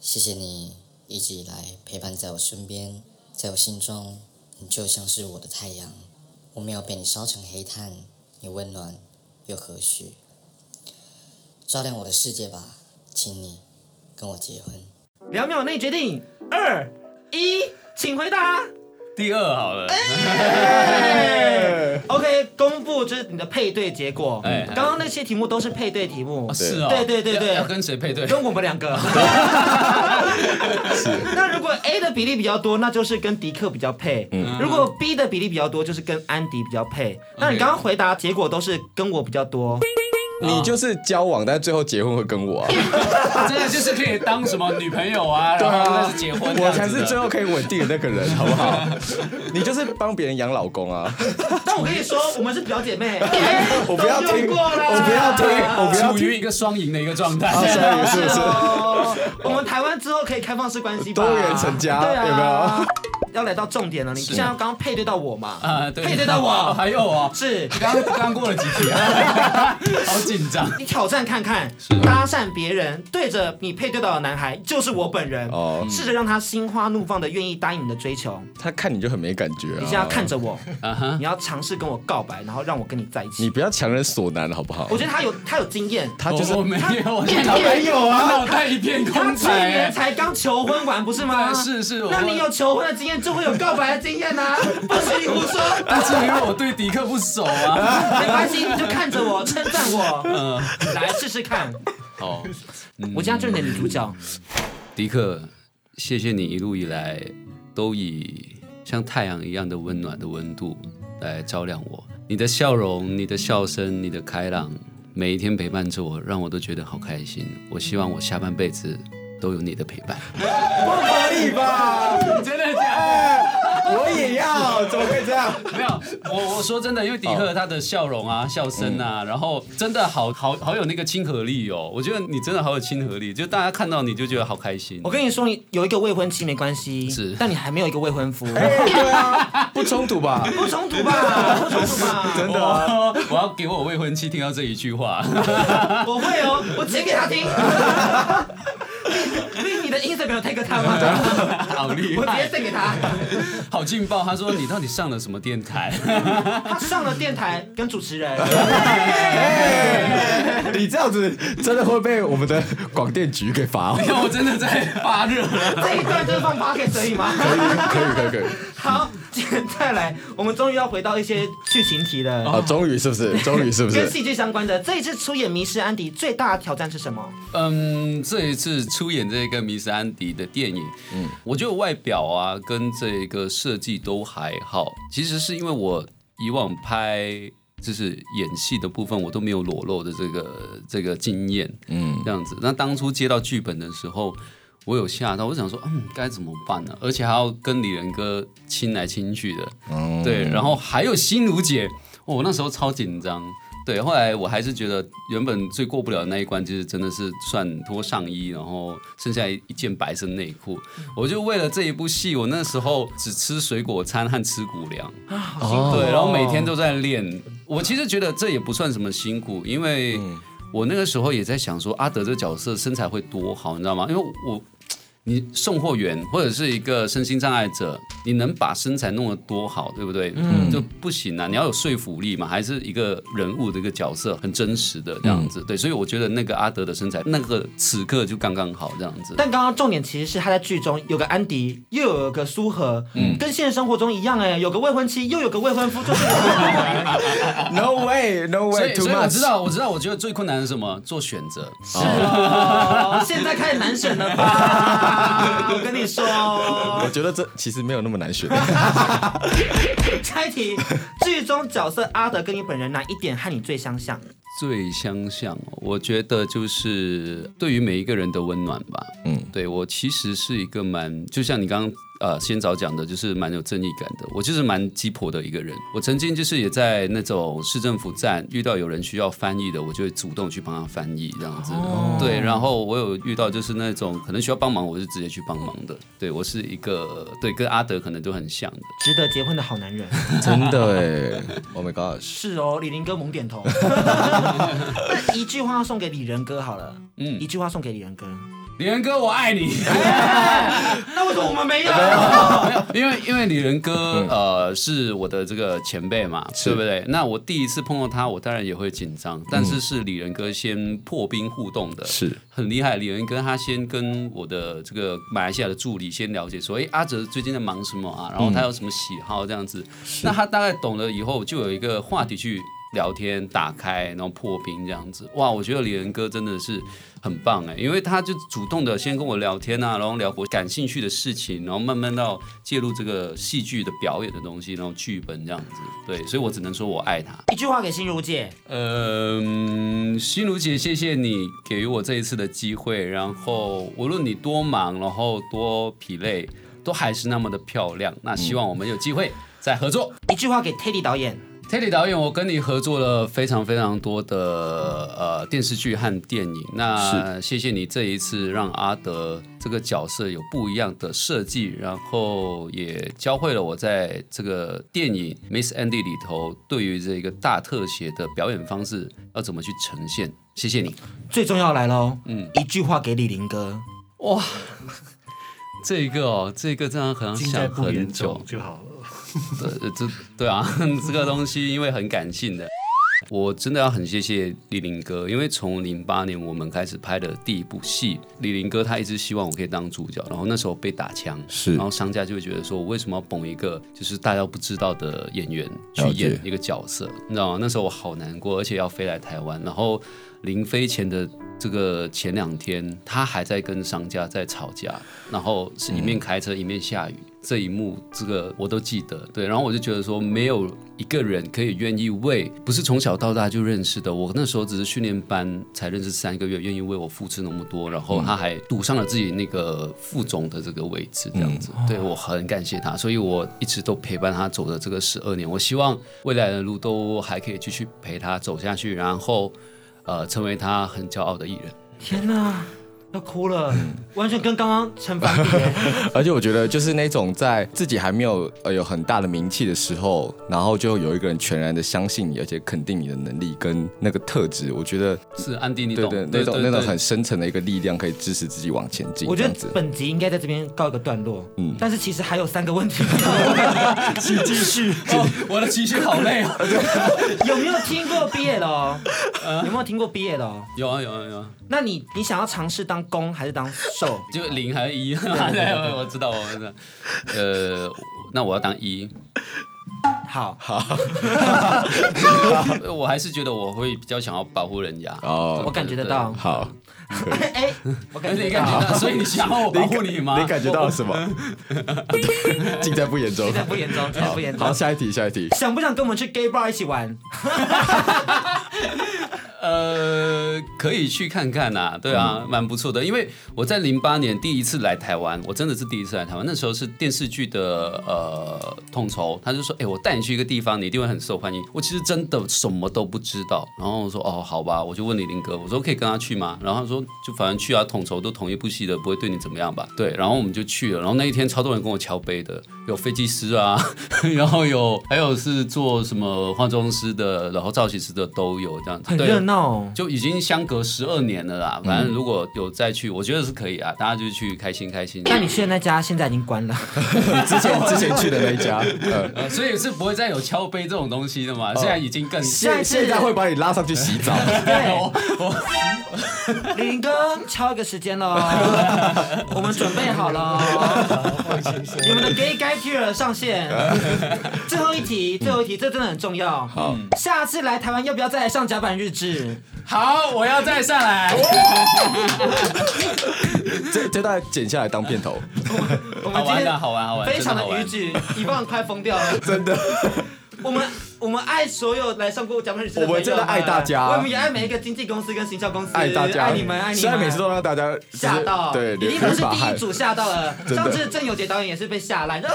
谢谢你一直以来陪伴在我身边，在我心中，你就像是我的太阳。我没有被你烧成黑炭，你温暖又何须，照亮我的世界吧，请你跟我结婚。两秒内决定，二一，请回答。第二好了。欸、<laughs> OK，公布就是你的配对结果。哎、欸，刚刚那些题目都是配对题目。哦是哦。对对对对。要跟谁配对？跟我们两个。<laughs> 是。那如果 A 的比例比较多，那就是跟迪克比较配。嗯。如果 B 的比例比较多，就是跟安迪比较配。那你刚刚回答结果都是跟我比较多。你就是交往，但最后结婚会跟我啊？<laughs> 真的就是可以当什么女朋友啊？然后那是结婚，我才是最后可以稳定的那个人，好不好？<laughs> 你就是帮别人养老公啊？<laughs> 但我跟你说，我们是表姐妹。我不要听，我不要听，我不要处于一个双赢的一个状态。啊，双赢是不是？<laughs> 我们台湾之后可以开放式关系，多元成家，对啊，有没有？要来到重点了，你现在刚刚配对到我嘛？啊，对，配对到我，还有啊，是刚刚过了几题啊？<laughs> 好紧张。你挑战看看，搭讪别人，对着你配对到的男孩就是我本人哦，试着让他心花怒放的愿意答应你的追求。他看你就很没感觉啊。你现在看着我，你要尝试跟我告白，然后让我跟你在一起。你不要强人所难，好不好？我觉得他有他有经验，他就是我没有，他没有啊，脑袋一片空去年才刚求婚完，不是吗？是是，那你有求婚的经验，就会有告白的经验呐。<laughs> 不许你胡说。<laughs> 但是因为我对迪克不熟啊，<laughs> 没关系，你就看着我，称赞我，嗯，来试试看。好，我今天就是你的女主角，迪克，谢谢你一路以来都以像太阳一样的温暖的温度来照亮我。你的笑容、你的笑声、你的开朗，每一天陪伴着我，让我都觉得好开心。我希望我下半辈子都有你的陪伴。不可以吧？真的假的？我也要，怎么可以这样？没有，我我说真的，因为迪克他的笑容啊、笑声啊，然后真的好好好有那个亲和力哦。我觉得你真的好有亲和力，就大家看到你就觉得好开心。我跟你说，你有一个未婚妻没关系，是，但你还没有一个未婚夫。<laughs> 对啊，<laughs> 不冲突吧？不冲突吧？不冲突吧？真的啊！我要给我未婚妻听到这一句话。<laughs> 我会哦，我直接给他听。你你的 Instagram take 他吗？好厉害！我直接送给他。好劲爆！他说你到底上了什么电台？<laughs> 他上了电台跟主持人。<laughs> 你这样子真的会被我们的广电局给罚？<laughs> 你看我真的在发热了。这一段就是放 podcast 可以吗？可以可以可以可以。好，再来，我们终于要回到一些剧情题了。哦，终于是不是？终于是不是？跟戏剧相关的，这一次出演《迷失安迪》最大的挑战是什么？嗯，这一次出演这个《迷失安迪》的电影，嗯，我觉得外表啊跟这个设计都还好。其实是因为我以往拍就是演戏的部分，我都没有裸露的这个这个经验，嗯，这样子。那当初接到剧本的时候，我有吓到，我想说，嗯，该怎么办呢？而且还要跟李仁哥亲来亲去的，嗯，对，然后还有心如姐，我那时候超紧张。对，后来我还是觉得原本最过不了的那一关，就是真的是算脱上衣，然后剩下一件白色内裤。我就为了这一部戏，我那时候只吃水果餐和吃谷粮，哦、对，然后每天都在练。我其实觉得这也不算什么辛苦，因为我那个时候也在想说，阿德这个角色身材会多好，你知道吗？因为我。你送货员或者是一个身心障碍者，你能把身材弄得多好，对不对？嗯，就不行啊！你要有说服力嘛，还是一个人物的一个角色，很真实的这样子。嗯、对，所以我觉得那个阿德的身材，那个此刻就刚刚好这样子。但刚刚重点其实是他在剧中有个安迪，又有个苏荷，嗯，跟现实生活中一样哎，有个未婚妻，又有个未婚夫，就是 No way，No way，所以我知道，我知道，我觉得最困难的是什么？做选择。是哦，现在开始难选了吧？我跟你说，<laughs> 我觉得这其实没有那么难选。<laughs> 猜题，剧中角色阿德跟你本人哪一点和你最相像？最相像，我觉得就是对于每一个人的温暖吧。嗯，对，我其实是一个蛮，就像你刚刚。呃，先早讲的就是蛮有正义感的，我就是蛮鸡婆的一个人。我曾经就是也在那种市政府站遇到有人需要翻译的，我就会主动去帮他翻译这样子。哦、对，然后我有遇到就是那种可能需要帮忙，我就直接去帮忙的。对，我是一个对跟阿德可能都很像的，值得结婚的好男人。真的哎，<laughs> Oh my God！是哦，李林哥猛点头。<laughs> 那一句话要送给李仁哥好了，嗯，一句话送给李仁哥。李仁哥，我爱你。那为什么我们没有？没有，因为因为李仁哥呃是我的这个前辈嘛，对不对？那我第一次碰到他，我当然也会紧张。但是是李仁哥先破冰互动的，是很厉害。李仁哥他先跟我的这个马来西亚的助理先了解说，哎，阿哲最近在忙什么啊？然后他有什么喜好这样子。那他大概懂了以后，就有一个话题去聊天，打开，然后破冰这样子。哇，我觉得李仁哥真的是。很棒哎，因为他就主动的先跟我聊天啊，然后聊我感兴趣的事情，然后慢慢到介入这个戏剧的表演的东西，然后剧本这样子，对，所以我只能说我爱他。一句话给心如姐，嗯，心如姐，谢谢你给予我这一次的机会，然后无论你多忙，然后多疲累，都还是那么的漂亮。那希望我们有机会再合作。一句话给 Teddy 导演。Teddy 导演，我跟你合作了非常非常多的呃电视剧和电影，那谢谢你这一次让阿德这个角色有不一样的设计，然后也教会了我在这个电影《Miss Andy》里头对于这个大特写的表演方式要怎么去呈现，谢谢你。最重要来喽，嗯，一句话给李林哥，哇，这一个哦，这一个真的可能想很久。就好了。对，这对啊，<laughs> 这个东西因为很感性的，我真的要很谢谢李林哥，因为从零八年我们开始拍的第一部戏，李林哥他一直希望我可以当主角，然后那时候被打枪，是，然后商家就会觉得说我为什么要捧一个就是大家不知道的演员去演一个角色，你知道吗？那时候我好难过，而且要飞来台湾，然后临飞前的这个前两天，他还在跟商家在吵架，然后是一面开车一面下雨。嗯这一幕，这个我都记得，对，然后我就觉得说，没有一个人可以愿意为，不是从小到大就认识的，我那时候只是训练班才认识三个月，愿意为我付出那么多，然后他还赌上了自己那个副总的这个位置，这样子，嗯、对我很感谢他，所以我一直都陪伴他走的这个十二年，我希望未来的路都还可以继续陪他走下去，然后，呃，成为他很骄傲的艺人。天哪！要哭了，完全跟刚刚成反比。<laughs> 而且我觉得，就是那种在自己还没有呃有很大的名气的时候，然后就有一个人全然的相信你，而且肯定你的能力跟那个特质，我觉得是安迪，你懂？对对，那种那种很深层的一个力量，可以支持自己往前进。我觉得本集应该在这边告一个段落。嗯，但是其实还有三个问题，<laughs> 请继续。<laughs> 我的情绪好累啊。有没有听过 BL？有没有听过 BL？有啊有啊有啊。那你你想要尝试当？当攻还是当受？<laughs> 就零还是一？<laughs> 我知道，我知道。呃，那我要当一。好好，<laughs> 我还是觉得我会比较想要保护人家。哦，我感觉得到。好，哎，我感觉感觉到，所以你想要我保护你吗？你感觉到了什么？尽在不言中，尽在不言中，尽在不言中。好，下一题，下一题。想不想跟我们去 gay bar 一起玩？呃，可以去看看呐，对啊，蛮不错的。因为我在零八年第一次来台湾，我真的是第一次来台湾。那时候是电视剧的呃统筹，他就说：“哎，我带你去一个地方，你一定会很受欢迎。”我其实真的什么都不知道，然后我说：“哦，好吧。”我就问李林哥，我说：“可以跟他去吗？”然后他说：“就反正去啊，统筹都同一部戏的，不会对你怎么样吧？”对，然后我们就去了。然后那一天超多人跟我敲杯的，有飞机师啊，然后有还有是做什么化妆师的，然后造型师的都有这样子，很热闹。就已经相隔十二年了啦，反正如果有再去，我觉得是可以啊，大家就去开心开心。那你去的那家现在已经关了，<laughs> 之前之前去的那一家，呃，<laughs> 所以是不会再有敲杯这种东西的嘛？现在已经更现在现在会把你拉上去洗澡。对 <laughs> 林哥敲一个时间喽，我们准备好了，你们的 Gay Guy Tier 上线。最后一题，最后一题，这真的很重要。好，下次来台湾要不要再来上甲板日志？<laughs> 好，我要再上来。<laughs> 这这段剪下来当片头。<laughs> 我们今天好玩好玩，非常的逾矩，一棒快疯掉了，真的。我们我们爱所有来上过甲板日志的朋友，我们真的爱大家，我们也爱每一个经纪公司跟行销公司，爱大家，爱你们，爱你们。虽然每次都让大家吓到，对，已经不是第一组吓到了。上次郑有杰导演也是被吓烂，到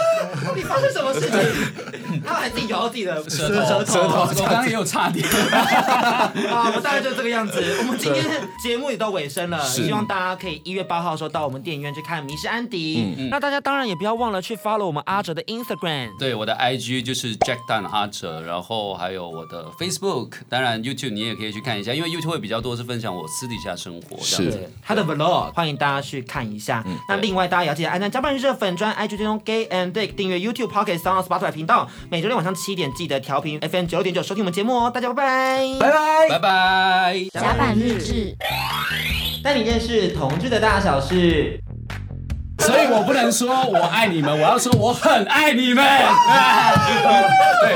底发生什么事情？<laughs> 他还自己咬自己的舌头，舌头，我刚刚也有差点。啊，我们大概就这个样子。我们今天节目也到尾声了，希望大家可以一月八号的时候到我们电影院去看《迷失安迪》。那大家当然也不要忘了去 follow 我们阿哲的 Instagram，对，我的 IG 就是 Jack Dan 阿哲，然后还有我的 Facebook，当然 YouTube 你也可以去看一下，因为 YouTube 会比较多是分享我私底下生活，这样子。他的 Vlog，欢迎大家去看一下。那另外大家也要记得按赞甲板日志粉专 IG 追踪 Gay and Dick，订阅 YouTube Pocket Sound Spotify 频道，每周六晚上七点记得调频 FM 九点九收听我们节目哦。大家拜拜，拜拜，拜拜。甲板日志，带你认识同志的大小事。所以我不能说我爱你们，我要说我很爱你们。<laughs> 对。